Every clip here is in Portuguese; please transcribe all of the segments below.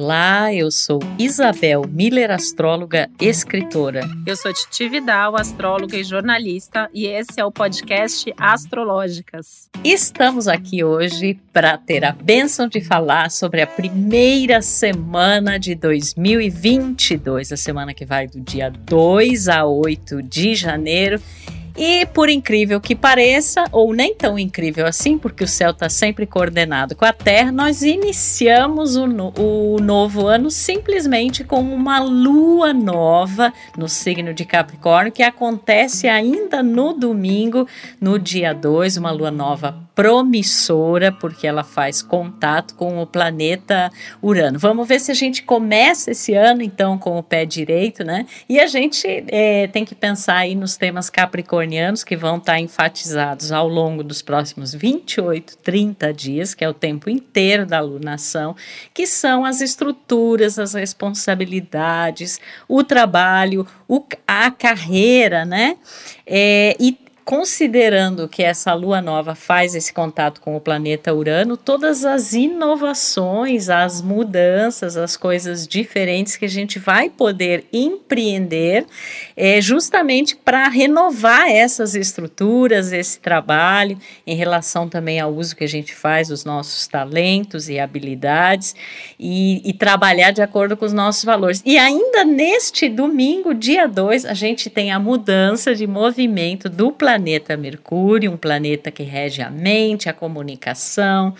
Olá, eu sou Isabel Miller, astróloga, escritora. Eu sou Titi Vidal, astróloga e jornalista, e esse é o podcast Astrológicas. Estamos aqui hoje para ter a bênção de falar sobre a primeira semana de 2022, a semana que vai do dia 2 a 8 de janeiro. E por incrível que pareça, ou nem tão incrível assim, porque o céu está sempre coordenado com a Terra, nós iniciamos o, no, o novo ano simplesmente com uma lua nova no signo de Capricórnio, que acontece ainda no domingo, no dia 2, uma lua nova promissora, porque ela faz contato com o planeta Urano. Vamos ver se a gente começa esse ano, então, com o pé direito, né? E a gente é, tem que pensar aí nos temas capricornianos que vão estar enfatizados ao longo dos próximos 28, 30 dias, que é o tempo inteiro da alunação, que são as estruturas, as responsabilidades, o trabalho, o, a carreira, né? É, e considerando que essa lua nova faz esse contato com o planeta Urano, todas as inovações, as mudanças, as coisas diferentes que a gente vai poder empreender, é, justamente para renovar essas estruturas, esse trabalho, em relação também ao uso que a gente faz dos nossos talentos e habilidades, e, e trabalhar de acordo com os nossos valores. E ainda neste domingo, dia 2, a gente tem a mudança de movimento do planeta planeta Mercúrio, um planeta que rege a mente, a comunicação,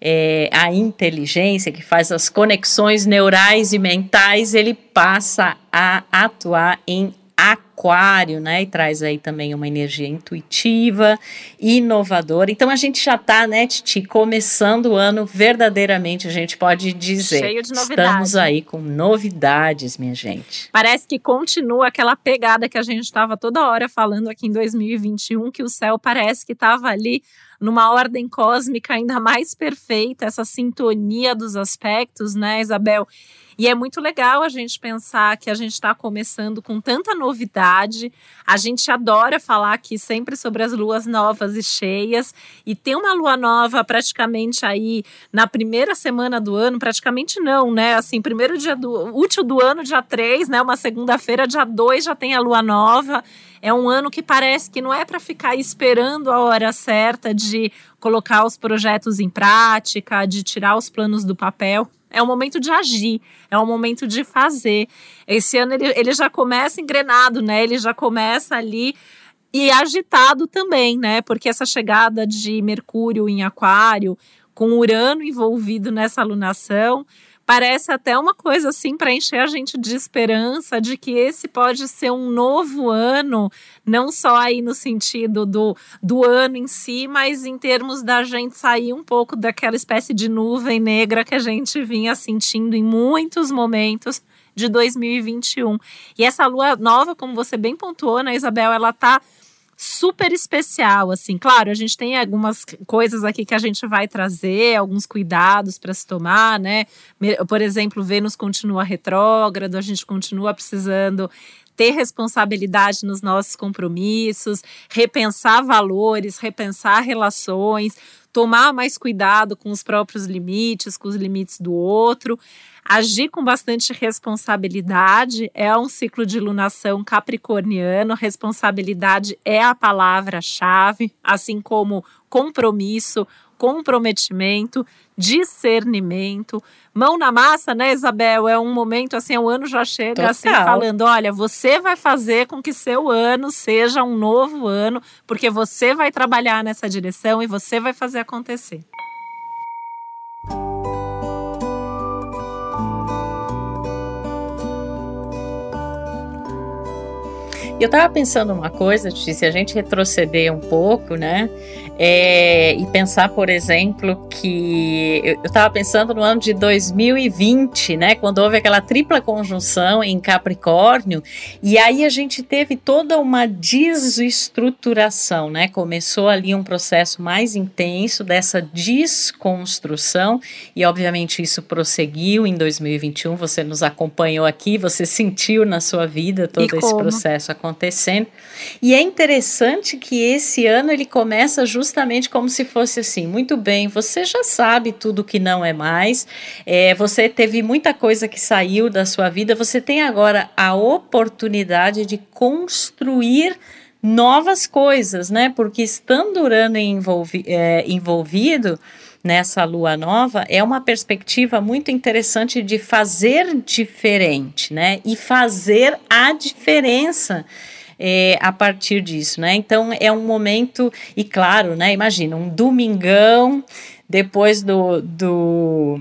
é, a inteligência, que faz as conexões neurais e mentais, ele passa a atuar em aquário, né? E traz aí também uma energia intuitiva, inovadora. Então a gente já está, né, Titi, começando o ano verdadeiramente, a gente pode dizer. Cheio de novidades. Estamos aí com novidades, minha gente. Parece que continua aquela pegada que a gente estava toda hora falando aqui em 2021, que o céu parece que estava ali numa ordem cósmica ainda mais perfeita, essa sintonia dos aspectos, né, Isabel? E é muito legal a gente pensar que a gente está começando com tanta novidade. A gente adora falar aqui sempre sobre as luas novas e cheias. E tem uma lua nova praticamente aí na primeira semana do ano, praticamente não, né? Assim, primeiro dia do útil do ano, dia 3, né? Uma segunda-feira, dia 2 já tem a lua nova. É um ano que parece que não é para ficar esperando a hora certa de colocar os projetos em prática, de tirar os planos do papel. É o momento de agir, é o momento de fazer. Esse ano ele, ele já começa engrenado, né? Ele já começa ali e agitado também, né? Porque essa chegada de Mercúrio em Aquário, com Urano envolvido nessa alunação, parece até uma coisa assim para encher a gente de esperança de que esse pode ser um novo ano, não só aí no sentido do, do ano em si, mas em termos da gente sair um pouco daquela espécie de nuvem negra que a gente vinha sentindo em muitos momentos de 2021. E essa lua nova, como você bem pontuou, né, Isabel, ela tá super especial, assim. Claro, a gente tem algumas coisas aqui que a gente vai trazer, alguns cuidados para se tomar, né? Por exemplo, Vênus continua retrógrado, a gente continua precisando ter responsabilidade nos nossos compromissos, repensar valores, repensar relações, tomar mais cuidado com os próprios limites, com os limites do outro agir com bastante responsabilidade. É um ciclo de lunação capricorniano. Responsabilidade é a palavra-chave, assim como compromisso, comprometimento, discernimento. Mão na massa, né, Isabel? É um momento assim, o ano já chega assim, Total. assim falando: olha, você vai fazer com que seu ano seja um novo ano, porque você vai trabalhar nessa direção e você vai fazer acontecer. Eu estava pensando uma coisa, se a gente retroceder um pouco, né? É, e pensar, por exemplo, que eu estava pensando no ano de 2020, né, quando houve aquela tripla conjunção em Capricórnio, e aí a gente teve toda uma desestruturação, né? Começou ali um processo mais intenso dessa desconstrução, e obviamente isso prosseguiu em 2021. Você nos acompanhou aqui, você sentiu na sua vida todo esse processo acontecendo acontecendo. E é interessante que esse ano ele começa justamente como se fosse assim: muito bem, você já sabe tudo que não é mais, é, você teve muita coisa que saiu da sua vida, você tem agora a oportunidade de construir novas coisas, né? Porque estando Urano envolvi é, envolvido nessa lua nova é uma perspectiva muito interessante de fazer diferente, né? E fazer a diferença. É, a partir disso, né? Então é um momento, e claro, né? Imagina, um domingão depois do, do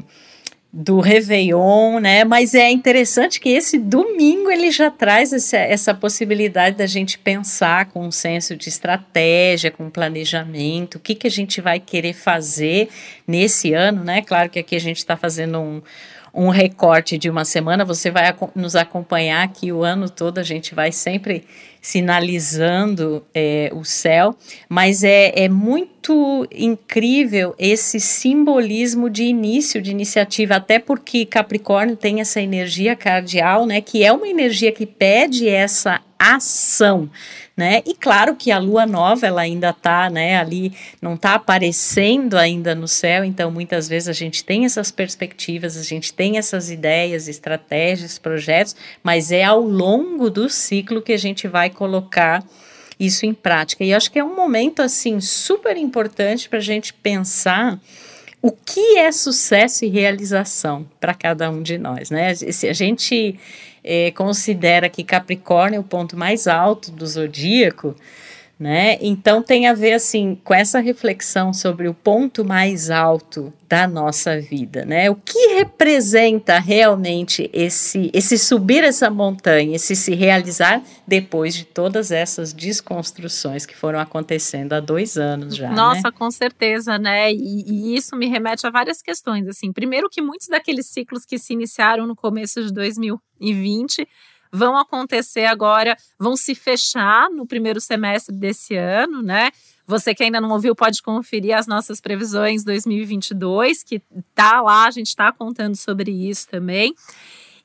do Réveillon, né? Mas é interessante que esse domingo ele já traz essa, essa possibilidade da gente pensar com um senso de estratégia, com planejamento, o que, que a gente vai querer fazer nesse ano, né? Claro que aqui a gente está fazendo um, um recorte de uma semana, você vai nos acompanhar aqui o ano todo, a gente vai sempre sinalizando é, o céu, mas é, é muito incrível esse simbolismo de início de iniciativa, até porque Capricórnio tem essa energia cardial, né, que é uma energia que pede essa ação, né? E claro que a lua nova ela ainda está, né, ali não está aparecendo ainda no céu, então muitas vezes a gente tem essas perspectivas, a gente tem essas ideias, estratégias, projetos, mas é ao longo do ciclo que a gente vai colocar isso em prática. E acho que é um momento assim super importante para a gente pensar o que é sucesso e realização para cada um de nós, né? Se a gente é, considera que Capricórnio é o ponto mais alto do zodíaco, né? Então tem a ver assim com essa reflexão sobre o ponto mais alto da nossa vida, né? O que representa realmente esse esse subir essa montanha, esse se realizar depois de todas essas desconstruções que foram acontecendo há dois anos já. Nossa, né? com certeza, né? E, e isso me remete a várias questões. Assim, primeiro que muitos daqueles ciclos que se iniciaram no começo de 2020 vão acontecer agora, vão se fechar no primeiro semestre desse ano, né? Você que ainda não ouviu pode conferir as nossas previsões 2022, que tá lá, a gente está contando sobre isso também.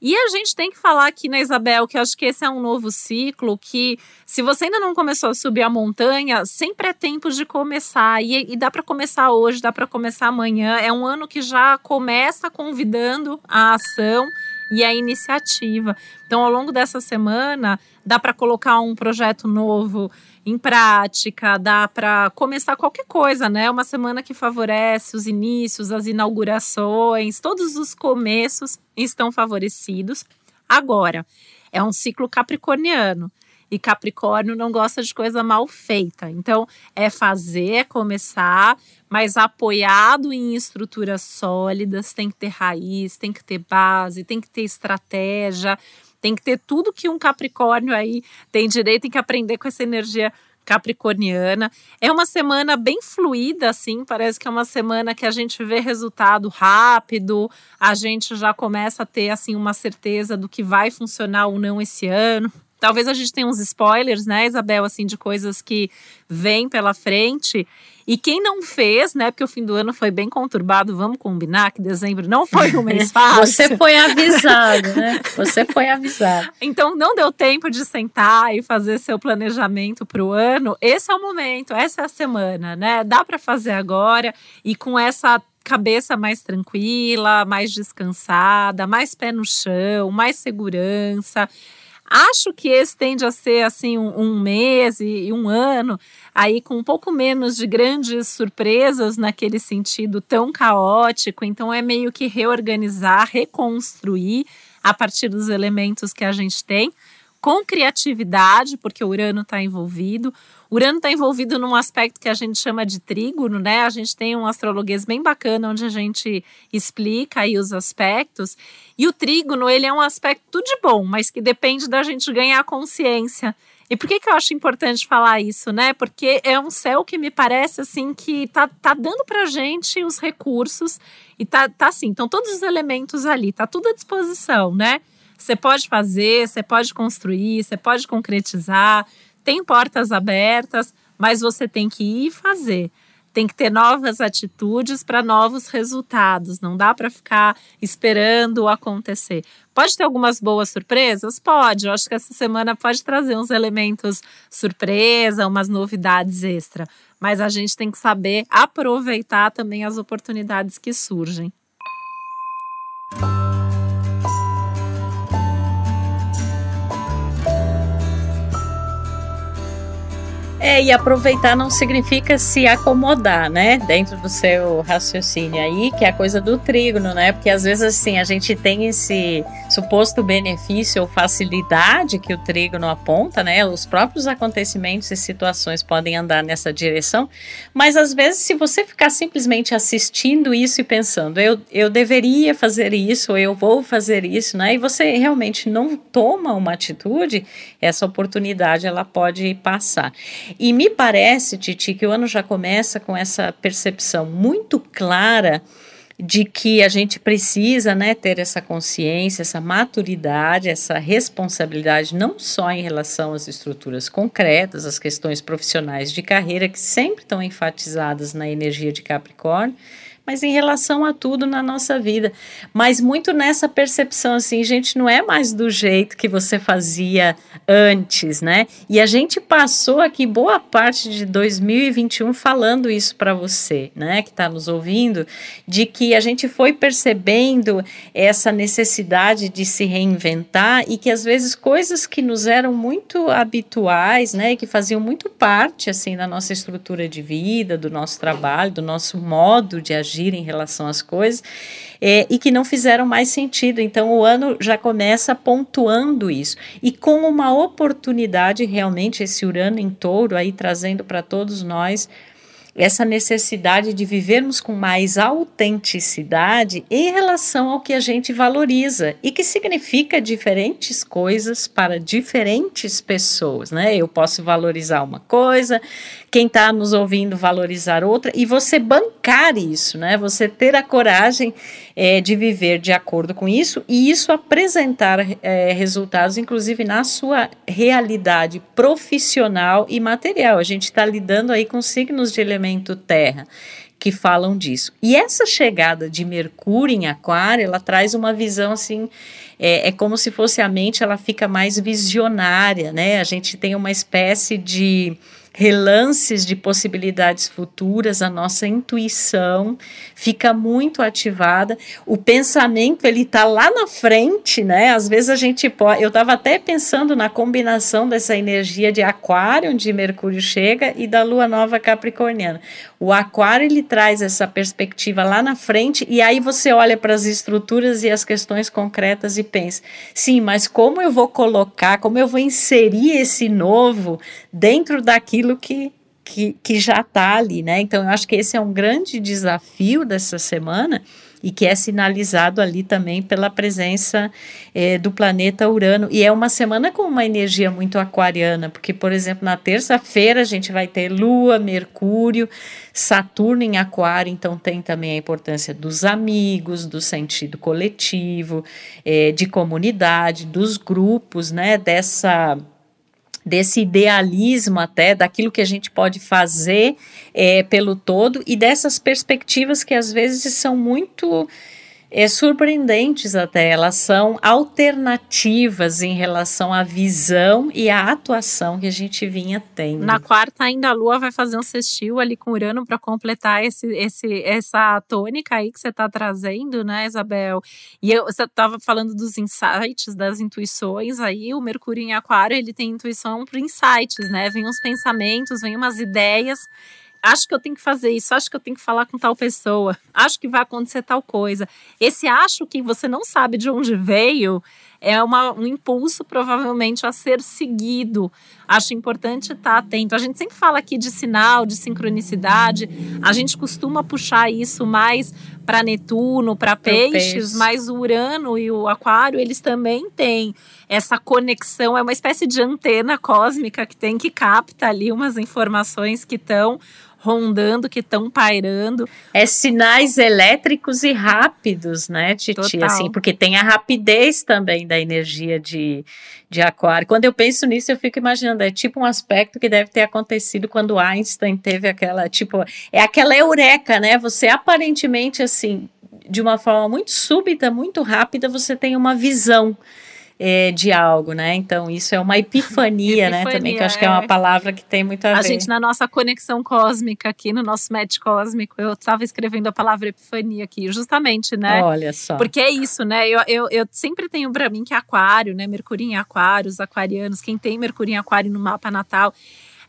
E a gente tem que falar aqui na Isabel que eu acho que esse é um novo ciclo que, se você ainda não começou a subir a montanha, sempre é tempo de começar. E, e dá para começar hoje, dá para começar amanhã. É um ano que já começa convidando a ação e a iniciativa. Então, ao longo dessa semana, dá para colocar um projeto novo em prática, dá para começar qualquer coisa, né? Uma semana que favorece os inícios, as inaugurações, todos os começos estão favorecidos. Agora, é um ciclo capricorniano. E Capricórnio não gosta de coisa mal feita. Então, é fazer, é começar, mas apoiado em estruturas sólidas, tem que ter raiz, tem que ter base, tem que ter estratégia, tem que ter tudo que um Capricórnio aí tem direito, tem que aprender com essa energia capricorniana. É uma semana bem fluida, assim, parece que é uma semana que a gente vê resultado rápido, a gente já começa a ter, assim, uma certeza do que vai funcionar ou não esse ano. Talvez a gente tenha uns spoilers, né, Isabel, assim, de coisas que vêm pela frente. E quem não fez, né, porque o fim do ano foi bem conturbado, vamos combinar que dezembro não foi um mês fácil. Você foi avisado, né? Você foi avisado. então não deu tempo de sentar e fazer seu planejamento para o ano. Esse é o momento, essa é a semana, né? Dá para fazer agora e com essa cabeça mais tranquila, mais descansada, mais pé no chão, mais segurança. Acho que esse tende a ser assim um, um mês e, e, um ano, aí com um pouco menos de grandes surpresas naquele sentido tão caótico. Então é meio que reorganizar, reconstruir a partir dos elementos que a gente tem, com criatividade, porque o Urano está envolvido. Urano está envolvido num aspecto que a gente chama de trígono, né? A gente tem um astrologuês bem bacana onde a gente explica aí os aspectos. E o trígono, ele é um aspecto de bom, mas que depende da gente ganhar consciência. E por que, que eu acho importante falar isso, né? Porque é um céu que me parece assim que tá, tá dando pra gente os recursos e tá, tá assim, então todos os elementos ali, tá tudo à disposição, né? Você pode fazer, você pode construir, você pode concretizar tem portas abertas, mas você tem que ir fazer. tem que ter novas atitudes para novos resultados. Não dá para ficar esperando acontecer. Pode ter algumas boas surpresas? Pode. Eu acho que essa semana pode trazer uns elementos surpresa, umas novidades extra. Mas a gente tem que saber aproveitar também as oportunidades que surgem. É, e aproveitar não significa se acomodar, né? Dentro do seu raciocínio aí, que é a coisa do trígono, né? Porque às vezes assim, a gente tem esse suposto benefício ou facilidade que o trígono aponta, né? Os próprios acontecimentos e situações podem andar nessa direção, mas às vezes se você ficar simplesmente assistindo isso e pensando, eu, eu deveria fazer isso, eu vou fazer isso, né? E você realmente não toma uma atitude, essa oportunidade ela pode passar. E me parece, Titi, que o ano já começa com essa percepção muito clara de que a gente precisa né, ter essa consciência, essa maturidade, essa responsabilidade, não só em relação às estruturas concretas, às questões profissionais de carreira, que sempre estão enfatizadas na energia de Capricórnio, mas em relação a tudo na nossa vida. Mas muito nessa percepção assim, gente, não é mais do jeito que você fazia antes, né? E a gente passou aqui boa parte de 2021 falando isso para você, né, que está nos ouvindo, de que a gente foi percebendo essa necessidade de se reinventar e que às vezes coisas que nos eram muito habituais, né, e que faziam muito parte assim da nossa estrutura de vida, do nosso trabalho, do nosso modo de agir agir em relação às coisas é, e que não fizeram mais sentido. Então, o ano já começa pontuando isso e com uma oportunidade, realmente, esse Urano em touro aí trazendo para todos nós essa necessidade de vivermos com mais autenticidade em relação ao que a gente valoriza e que significa diferentes coisas para diferentes pessoas, né? Eu posso valorizar uma coisa, quem está nos ouvindo valorizar outra e você bancar isso, né? Você ter a coragem é, de viver de acordo com isso e isso apresentar é, resultados, inclusive na sua realidade profissional e material. A gente está lidando aí com signos de elemento terra que falam disso. E essa chegada de Mercúrio em Aquário, ela traz uma visão assim, é, é, como se fosse a mente, ela fica mais visionária, né? A gente tem uma espécie de relances de possibilidades futuras, a nossa intuição fica muito ativada. O pensamento ele está lá na frente, né? Às vezes a gente pode. Eu estava até pensando na combinação dessa energia de Aquário, onde Mercúrio chega, e da Lua Nova Capricorniana. O Aquário ele traz essa perspectiva lá na frente e aí você olha para as estruturas e as questões concretas e pensa: sim, mas como eu vou colocar, como eu vou inserir esse novo dentro daquilo que que, que já está ali, né? Então, eu acho que esse é um grande desafio dessa semana e que é sinalizado ali também pela presença é, do planeta Urano. E é uma semana com uma energia muito aquariana, porque, por exemplo, na terça-feira a gente vai ter Lua, Mercúrio, Saturno em Aquário, então tem também a importância dos amigos, do sentido coletivo, é, de comunidade, dos grupos, né? Dessa desse idealismo até daquilo que a gente pode fazer é, pelo todo e dessas perspectivas que às vezes são muito é, surpreendentes até, elas são alternativas em relação à visão e à atuação que a gente vinha tendo. Na quarta ainda a Lua vai fazer um sextil ali com Urano para completar esse, esse, essa tônica aí que você está trazendo, né, Isabel? E eu, você estava falando dos insights, das intuições aí, o Mercúrio em Aquário, ele tem intuição para insights, né? Vem uns pensamentos, vem umas ideias acho que eu tenho que fazer isso, acho que eu tenho que falar com tal pessoa, acho que vai acontecer tal coisa. Esse acho que você não sabe de onde veio é uma, um impulso provavelmente a ser seguido. Acho importante estar atento. A gente sempre fala aqui de sinal, de sincronicidade. A gente costuma puxar isso mais para Netuno, para peixes, peixe. mas o Urano e o Aquário, eles também têm essa conexão, é uma espécie de antena cósmica que tem que capta ali umas informações que estão rondando, que estão pairando. É sinais elétricos e rápidos, né, Titi? Total. Assim, porque tem a rapidez também da energia de, de aquário. Quando eu penso nisso, eu fico imaginando, é tipo um aspecto que deve ter acontecido quando Einstein teve aquela, tipo, é aquela eureka, né? Você aparentemente, assim, de uma forma muito súbita, muito rápida, você tem uma visão é, de algo, né? Então, isso é uma epifania, epifania né? Também, que eu acho que é uma é. palavra que tem muito a, a ver. A gente, na nossa conexão cósmica aqui, no nosso match cósmico, eu estava escrevendo a palavra epifania aqui, justamente, né? Olha só. Porque é isso, né? Eu, eu, eu sempre tenho para mim que aquário, né? Mercúrio em aquário, os aquarianos, quem tem Mercúrio em aquário no mapa natal.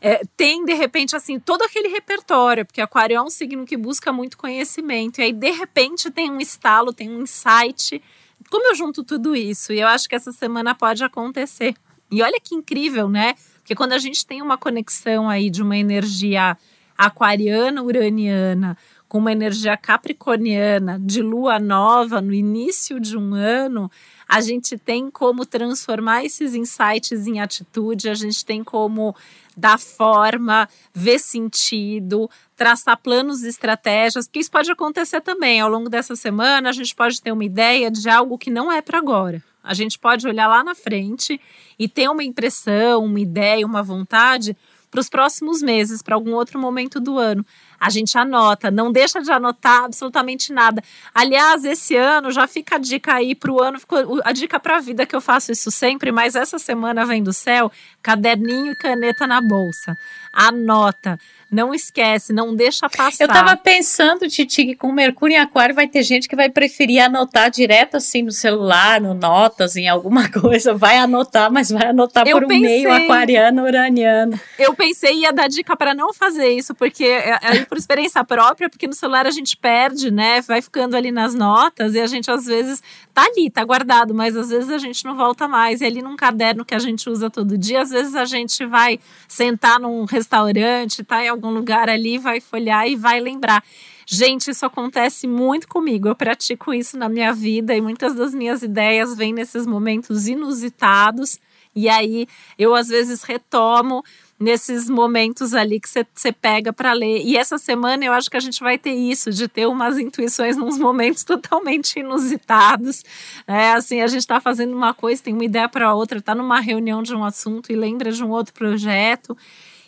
É, tem de repente assim todo aquele repertório, porque Aquário é um signo que busca muito conhecimento, e aí de repente tem um estalo, tem um insight como eu junto tudo isso? E eu acho que essa semana pode acontecer. E olha que incrível, né? Porque quando a gente tem uma conexão aí de uma energia aquariana, uraniana, com uma energia capricorniana de lua nova no início de um ano, a gente tem como transformar esses insights em atitude, a gente tem como dar forma, ver sentido, traçar planos e estratégias, porque isso pode acontecer também. Ao longo dessa semana, a gente pode ter uma ideia de algo que não é para agora. A gente pode olhar lá na frente e ter uma impressão, uma ideia, uma vontade para os próximos meses, para algum outro momento do ano a gente anota, não deixa de anotar absolutamente nada. Aliás, esse ano já fica a dica aí para o ano, a dica para a vida que eu faço isso sempre, mas essa semana vem do céu, caderninho e caneta na bolsa. Anota. Não esquece, não deixa passar. Eu tava pensando, Titi, que com Mercúrio em Aquário vai ter gente que vai preferir anotar direto assim no celular, no notas, em alguma coisa. Vai anotar, mas vai anotar eu por um meio aquariano, uraniano. Eu pensei ia dar dica para não fazer isso, porque é, é por experiência própria, porque no celular a gente perde, né? Vai ficando ali nas notas e a gente às vezes tá ali, tá guardado, mas às vezes a gente não volta mais. E ali num caderno que a gente usa todo dia, às vezes a gente vai sentar num restaurante, tá em algum lugar ali, vai folhear e vai lembrar. Gente, isso acontece muito comigo. Eu pratico isso na minha vida e muitas das minhas ideias vêm nesses momentos inusitados. E aí eu às vezes retomo nesses momentos ali que você pega para ler. E essa semana eu acho que a gente vai ter isso, de ter umas intuições nos momentos totalmente inusitados. Né? Assim, a gente está fazendo uma coisa, tem uma ideia para outra, está numa reunião de um assunto e lembra de um outro projeto.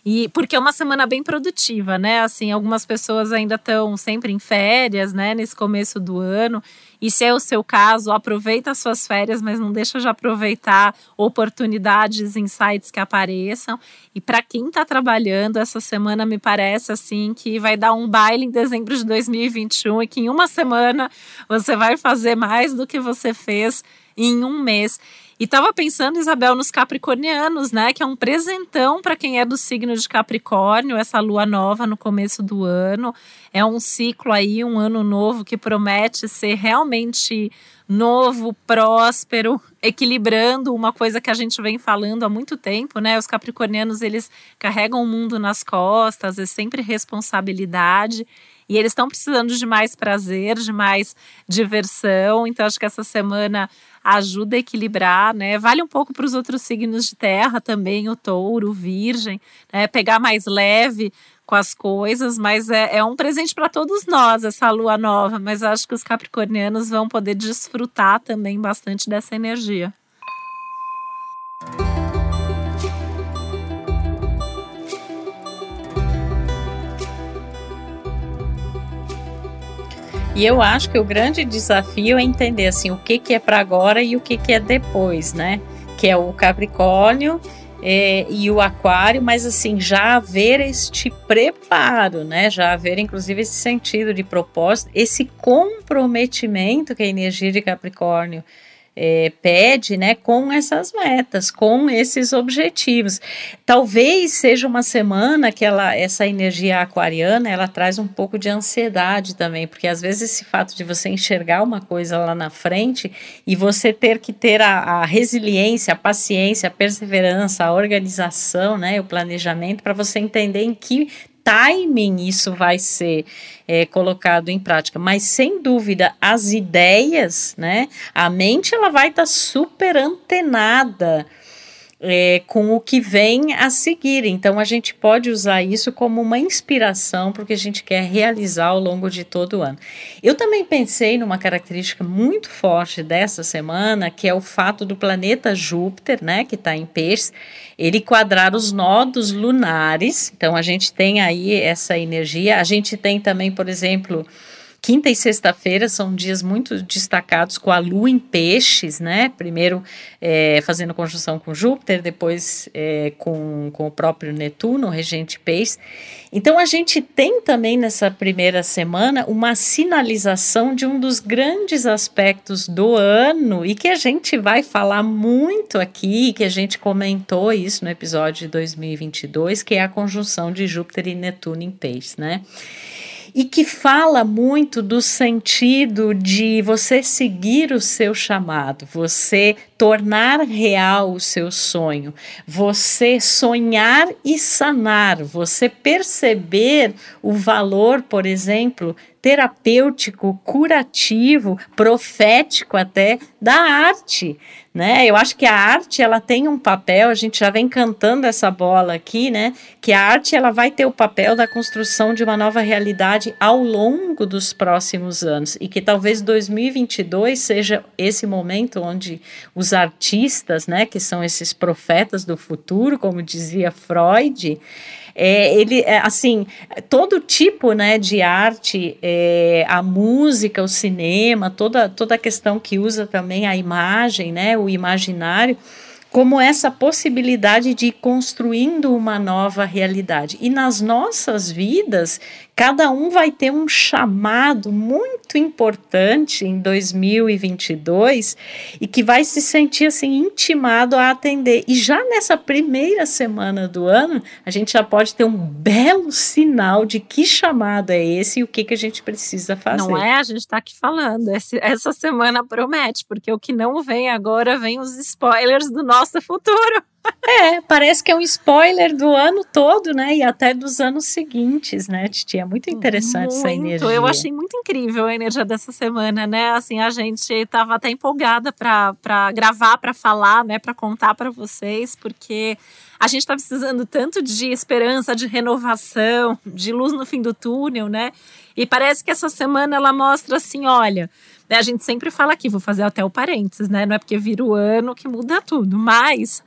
E porque é uma semana bem produtiva, né? Assim, algumas pessoas ainda estão sempre em férias, né, nesse começo do ano. E se é o seu caso, aproveita as suas férias, mas não deixa de aproveitar oportunidades, insights que apareçam. E para quem está trabalhando, essa semana me parece assim que vai dar um baile em dezembro de 2021 e que em uma semana você vai fazer mais do que você fez em um mês. E estava pensando, Isabel, nos capricornianos, né? Que é um presentão para quem é do signo de Capricórnio, essa lua nova no começo do ano. É um ciclo aí, um ano novo que promete ser realmente novo, próspero, equilibrando uma coisa que a gente vem falando há muito tempo, né? Os capricornianos, eles carregam o mundo nas costas, é sempre responsabilidade. E eles estão precisando de mais prazer, de mais diversão. Então, acho que essa semana ajuda a equilibrar, né? Vale um pouco para os outros signos de terra também, o touro, o virgem, né? Pegar mais leve com as coisas, mas é, é um presente para todos nós essa lua nova. Mas acho que os capricornianos vão poder desfrutar também bastante dessa energia. E eu acho que o grande desafio é entender assim o que, que é para agora e o que, que é depois, né? Que é o Capricórnio é, e o Aquário, mas assim já haver este preparo, né? Já haver inclusive esse sentido de propósito, esse comprometimento que a energia de Capricórnio é, pede, né, com essas metas, com esses objetivos. Talvez seja uma semana que ela, essa energia aquariana, ela traz um pouco de ansiedade também, porque às vezes esse fato de você enxergar uma coisa lá na frente e você ter que ter a, a resiliência, a paciência, a perseverança, a organização, né, o planejamento para você entender em que timing isso vai ser é, colocado em prática. Mas sem dúvida, as ideias, né? A mente ela vai estar tá super antenada é, com o que vem a seguir. Então, a gente pode usar isso como uma inspiração para o que a gente quer realizar ao longo de todo o ano. Eu também pensei numa característica muito forte dessa semana, que é o fato do planeta Júpiter, né, que está em peixes, ele quadrar os nodos lunares. Então, a gente tem aí essa energia. A gente tem também, por exemplo, Quinta e sexta-feira são dias muito destacados com a Lua em peixes, né? Primeiro é, fazendo conjunção com Júpiter, depois é, com, com o próprio Netuno, regente peixes. Então a gente tem também nessa primeira semana uma sinalização de um dos grandes aspectos do ano e que a gente vai falar muito aqui, que a gente comentou isso no episódio de 2022, que é a conjunção de Júpiter e Netuno em peixes, né? E que fala muito do sentido de você seguir o seu chamado, você tornar real o seu sonho, você sonhar e sanar, você perceber o valor, por exemplo, terapêutico, curativo, profético até da arte, né? Eu acho que a arte ela tem um papel, a gente já vem cantando essa bola aqui, né? Que a arte ela vai ter o papel da construção de uma nova realidade ao longo dos próximos anos e que talvez 2022 seja esse momento onde os artistas, né, que são esses profetas do futuro, como dizia Freud, é, ele, é, assim, todo tipo, né, de arte, é, a música, o cinema, toda, toda a questão que usa também a imagem, né, o imaginário, como essa possibilidade de ir construindo uma nova realidade. E nas nossas vidas, cada um vai ter um chamado muito importante em 2022 e que vai se sentir assim intimado a atender. E já nessa primeira semana do ano, a gente já pode ter um belo sinal de que chamado é esse e o que, que a gente precisa fazer. Não é? A gente está aqui falando. Essa semana promete, porque o que não vem agora vem os spoilers do nosso futuro. É, parece que é um spoiler do ano todo, né? E até dos anos seguintes, né, Titi? É muito interessante muito. essa energia. Eu achei muito incrível a energia dessa semana, né? Assim, a gente estava até empolgada para gravar, para falar, né? Para contar para vocês, porque a gente está precisando tanto de esperança, de renovação, de luz no fim do túnel, né? E parece que essa semana ela mostra assim: olha. Né, a gente sempre fala aqui, vou fazer até o parênteses, né? Não é porque vira o ano que muda tudo, mas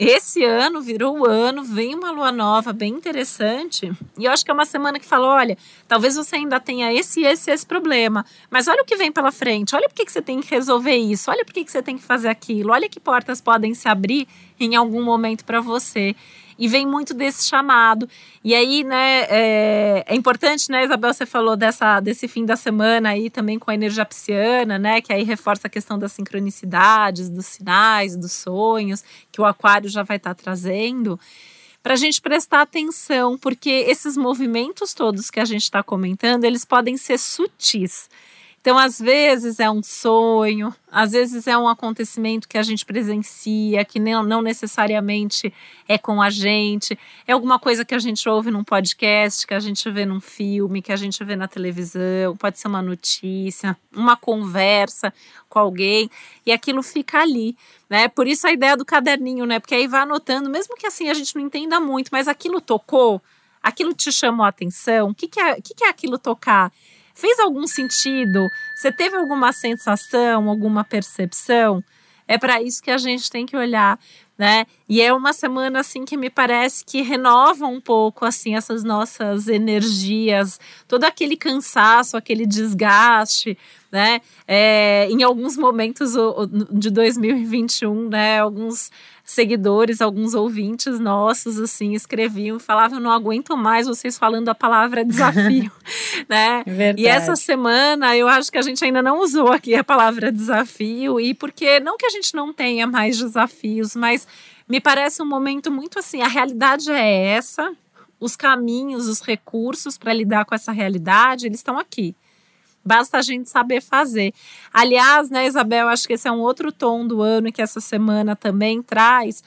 esse ano virou o ano, vem uma lua nova bem interessante. E eu acho que é uma semana que fala: olha, talvez você ainda tenha esse, esse, esse problema, mas olha o que vem pela frente, olha por que você tem que resolver isso, olha por que você tem que fazer aquilo, olha que portas podem se abrir em algum momento para você e vem muito desse chamado. E aí, né, é, é, importante, né, Isabel, você falou dessa, desse fim da semana aí também com a energia pisciana, né, que aí reforça a questão das sincronicidades, dos sinais, dos sonhos, que o aquário já vai estar tá trazendo para a gente prestar atenção, porque esses movimentos todos que a gente está comentando, eles podem ser sutis. Então, às vezes é um sonho, às vezes é um acontecimento que a gente presencia, que não, necessariamente é com a gente, é alguma coisa que a gente ouve num podcast, que a gente vê num filme, que a gente vê na televisão, pode ser uma notícia, uma conversa com alguém, e aquilo fica ali, né? Por isso a ideia do caderninho, né? Porque aí vai anotando, mesmo que assim a gente não entenda muito, mas aquilo tocou, aquilo te chamou a atenção, o que, que, é, que, que é aquilo tocar? Fez algum sentido? Você teve alguma sensação, alguma percepção? É para isso que a gente tem que olhar, né? E é uma semana assim que me parece que renova um pouco assim essas nossas energias, todo aquele cansaço, aquele desgaste, né? É, em alguns momentos de 2021, né? Alguns seguidores, alguns ouvintes nossos, assim, escreviam e falavam: não aguento mais vocês falando a palavra desafio, né? Verdade. E essa semana eu acho que a gente ainda não usou aqui a palavra desafio, e porque não que a gente não tenha mais desafios, mas me parece um momento muito assim: a realidade é essa, os caminhos, os recursos para lidar com essa realidade, eles estão aqui. Basta a gente saber fazer. Aliás, né, Isabel, acho que esse é um outro tom do ano que essa semana também traz.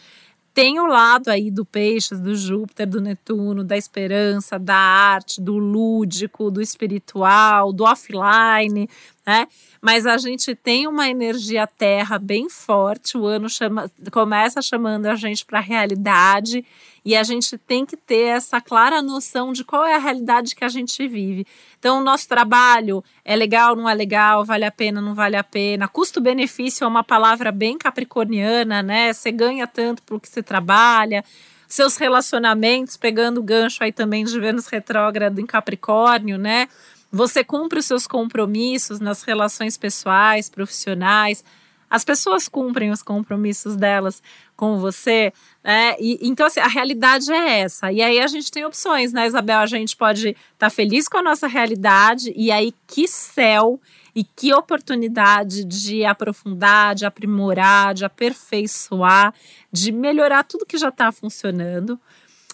tem o lado aí do Peixes, do Júpiter, do Netuno, da esperança, da arte, do lúdico, do espiritual, do offline, né? Mas a gente tem uma energia terra bem forte, o ano chama, começa chamando a gente para a realidade e a gente tem que ter essa clara noção de qual é a realidade que a gente vive. Então, o nosso trabalho é legal, não é legal, vale a pena, não vale a pena. Custo-benefício é uma palavra bem capricorniana, né? Você ganha tanto pelo que você trabalha. Seus relacionamentos, pegando o gancho aí também de Vênus retrógrado em Capricórnio, né? Você cumpre os seus compromissos nas relações pessoais, profissionais. As pessoas cumprem os compromissos delas com você, né? E, então, assim, a realidade é essa. E aí a gente tem opções, né, Isabel? A gente pode estar tá feliz com a nossa realidade, e aí que céu e que oportunidade de aprofundar, de aprimorar, de aperfeiçoar, de melhorar tudo que já está funcionando.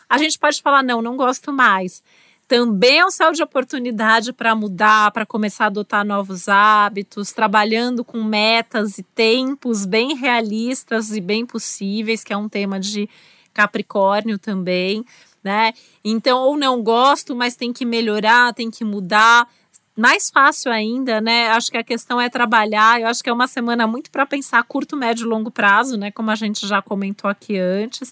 A gente pode falar, não, não gosto mais também é um céu de oportunidade para mudar, para começar a adotar novos hábitos, trabalhando com metas e tempos bem realistas e bem possíveis, que é um tema de Capricórnio também, né? Então, ou não gosto, mas tem que melhorar, tem que mudar. Mais fácil ainda, né? Acho que a questão é trabalhar. Eu acho que é uma semana muito para pensar curto, médio e longo prazo, né? Como a gente já comentou aqui antes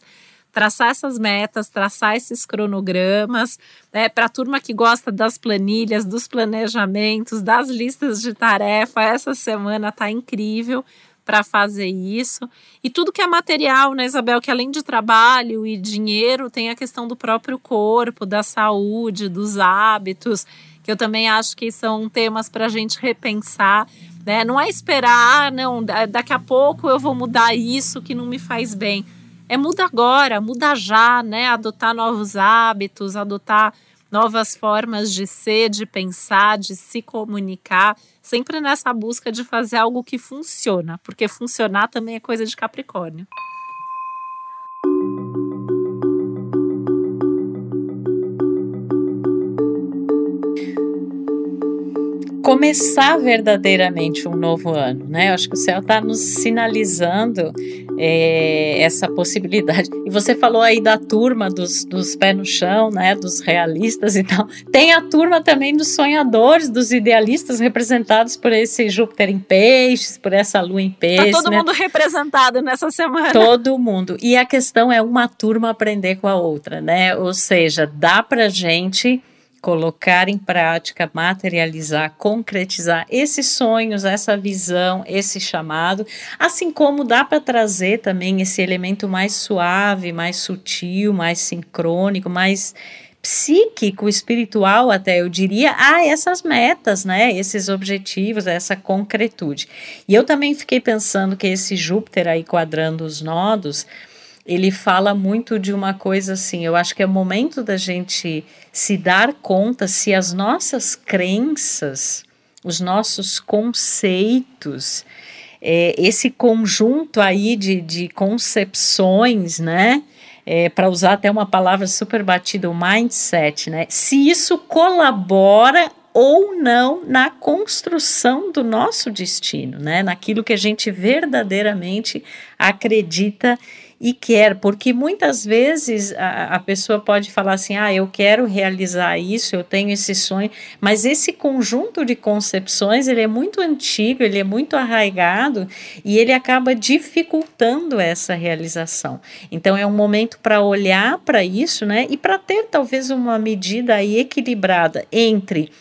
traçar essas metas, traçar esses cronogramas, né, para a turma que gosta das planilhas, dos planejamentos, das listas de tarefa, essa semana tá incrível para fazer isso. E tudo que é material, né, Isabel, que além de trabalho e dinheiro, tem a questão do próprio corpo, da saúde, dos hábitos, que eu também acho que são temas para a gente repensar. Né? Não é esperar, ah, não, daqui a pouco eu vou mudar isso que não me faz bem é muda agora, muda já, né? Adotar novos hábitos, adotar novas formas de ser, de pensar, de se comunicar, sempre nessa busca de fazer algo que funciona, porque funcionar também é coisa de Capricórnio. começar verdadeiramente um novo ano, né? Eu acho que o céu está nos sinalizando é, essa possibilidade. E você falou aí da turma dos, dos pés no chão, né? Dos realistas e tal. Tem a turma também dos sonhadores, dos idealistas, representados por esse Júpiter em peixes, por essa lua em peixes. Tá todo né? mundo representado nessa semana. Todo mundo. E a questão é uma turma aprender com a outra, né? Ou seja, dá pra gente colocar em prática, materializar, concretizar esses sonhos, essa visão, esse chamado, assim como dá para trazer também esse elemento mais suave, mais sutil, mais sincrônico, mais psíquico, espiritual até eu diria, a essas metas, né, esses objetivos, essa concretude. E eu também fiquei pensando que esse Júpiter aí quadrando os nodos, ele fala muito de uma coisa assim, eu acho que é o momento da gente se dar conta se as nossas crenças, os nossos conceitos, é, esse conjunto aí de, de concepções, né? É, para usar até uma palavra super batida, o mindset, né? Se isso colabora ou não na construção do nosso destino, né? Naquilo que a gente verdadeiramente acredita e quer, porque muitas vezes a, a, pessoa pode falar assim: ah, eu quero realizar isso, eu tenho esse sonho, mas esse conjunto de concepções ele é muito antigo, ele é muito arraigado e ele acaba dificultando essa realização. Então é um momento para olhar para isso, né, e para ter talvez uma medida equilibrada entre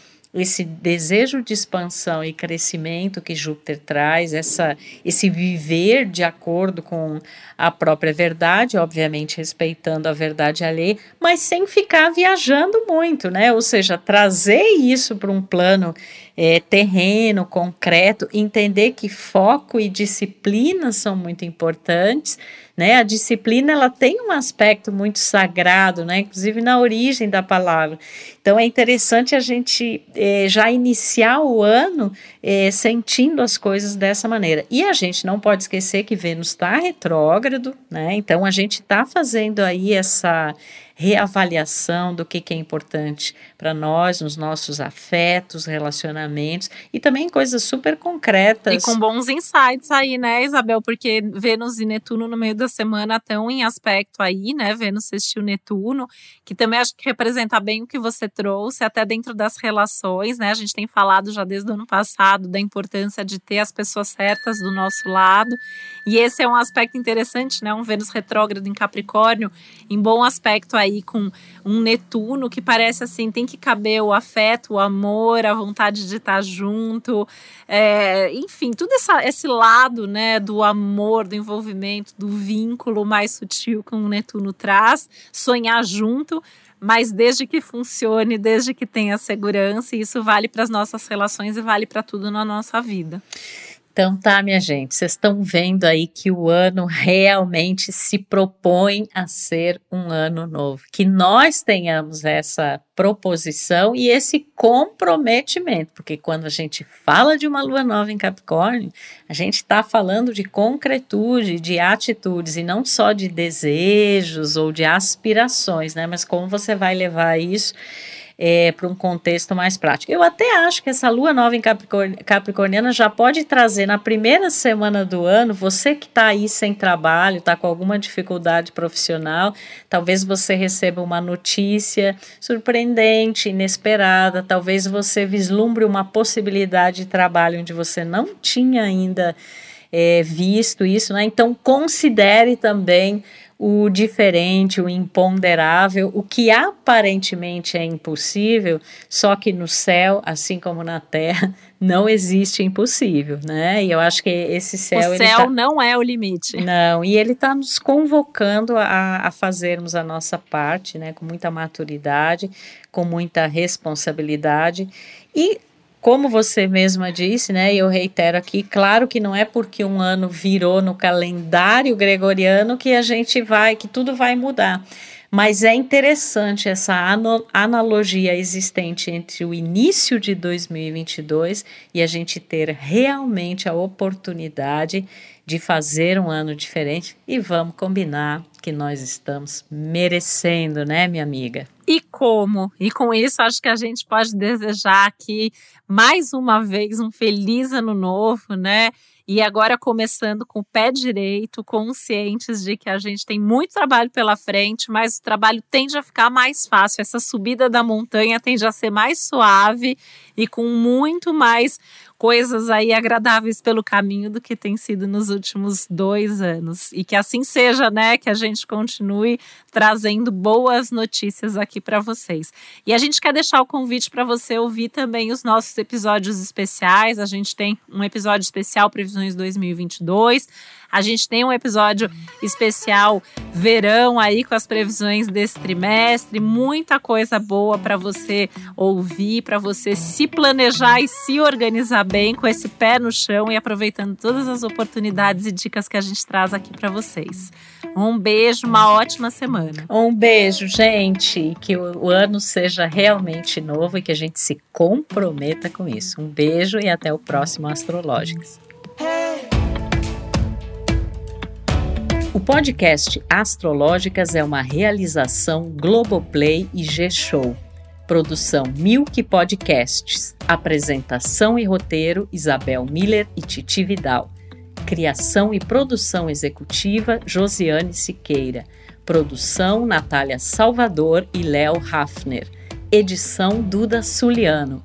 esse desejo de expansão e crescimento que Júpiter traz, essa, esse viver de acordo com a própria verdade, obviamente respeitando a verdade alheia, mas sem ficar viajando muito, né? Ou seja, trazer isso para um plano é, terreno, concreto, entender que foco e disciplina são muito importantes né? A disciplina ela tem um aspecto muito sagrado, né? Inclusive na origem da palavra. Então é interessante a gente é, já iniciar o ano é, sentindo as coisas dessa maneira. E a gente não pode esquecer que Vênus está retrógrado, né? Então a gente está fazendo aí essa reavaliação do que, que é importante para nós, nos nossos afetos, relacionamentos e também coisas super concretas. E com bons insights aí, né, Isabel? Porque Vênus e Netuno no meio da semana estão em aspecto aí, né? Vênus sextil Netuno, que também acho que representa bem o que você trouxe, até dentro das relações, né? A gente tem falado já desde o ano passado da importância de ter as pessoas certas do nosso lado. E esse é um aspecto interessante, né? Um Vênus retrógrado em Capricórnio, em bom aspecto aí com um Netuno que parece assim, tem que caber o afeto, o amor, a vontade de estar junto, é, enfim, tudo essa, esse lado, né, do amor, do envolvimento, do vínculo mais sutil que um Netuno traz, sonhar junto mas desde que funcione, desde que tenha segurança, e isso vale para as nossas relações e vale para tudo na nossa vida. Então tá, minha gente, vocês estão vendo aí que o ano realmente se propõe a ser um ano novo. Que nós tenhamos essa proposição e esse comprometimento, porque quando a gente fala de uma lua nova em Capricórnio, a gente está falando de concretude, de atitudes e não só de desejos ou de aspirações, né? Mas como você vai levar isso é, para um contexto mais prático. Eu até acho que essa lua nova em Capricorniana já pode trazer na primeira semana do ano, você que está aí sem trabalho, está com alguma dificuldade profissional, talvez você receba uma notícia surpreendente, inesperada, talvez você vislumbre uma possibilidade de trabalho onde você não tinha ainda é, visto isso, né? Então considere também o diferente, o imponderável, o que aparentemente é impossível, só que no céu, assim como na terra, não existe impossível, né? E eu acho que esse céu. O céu tá... não é o limite. Não, e ele está nos convocando a, a fazermos a nossa parte, né? Com muita maturidade, com muita responsabilidade e como você mesma disse, né, e eu reitero aqui, claro que não é porque um ano virou no calendário gregoriano que a gente vai, que tudo vai mudar. Mas é interessante essa analogia existente entre o início de 2022 e a gente ter realmente a oportunidade de fazer um ano diferente e vamos combinar que nós estamos merecendo, né, minha amiga? E como? E com isso, acho que a gente pode desejar aqui mais uma vez um feliz ano novo, né? E agora começando com o pé direito, conscientes de que a gente tem muito trabalho pela frente, mas o trabalho tende a ficar mais fácil. Essa subida da montanha tende a ser mais suave e com muito mais coisas aí agradáveis pelo caminho do que tem sido nos últimos dois anos. E que assim seja, né? Que a gente continue trazendo boas notícias aqui para vocês. E a gente quer deixar o convite para você ouvir também os nossos episódios especiais. A gente tem um episódio especial Previsões 2022. A gente tem um episódio especial verão aí com as previsões desse trimestre, muita coisa boa para você ouvir, para você se planejar e se organizar bem com esse pé no chão e aproveitando todas as oportunidades e dicas que a gente traz aqui para vocês. Um beijo, uma ótima semana. Um beijo, gente. Que o ano seja realmente novo e que a gente se comprometa com isso. Um beijo e até o próximo Astrológicas. O podcast Astrológicas é uma realização Globoplay e G-Show. Produção Milk Podcasts. Apresentação e roteiro Isabel Miller e Titi Vidal. Criação e produção executiva Josiane Siqueira. Produção Natália Salvador e Léo Hafner. Edição Duda Suliano.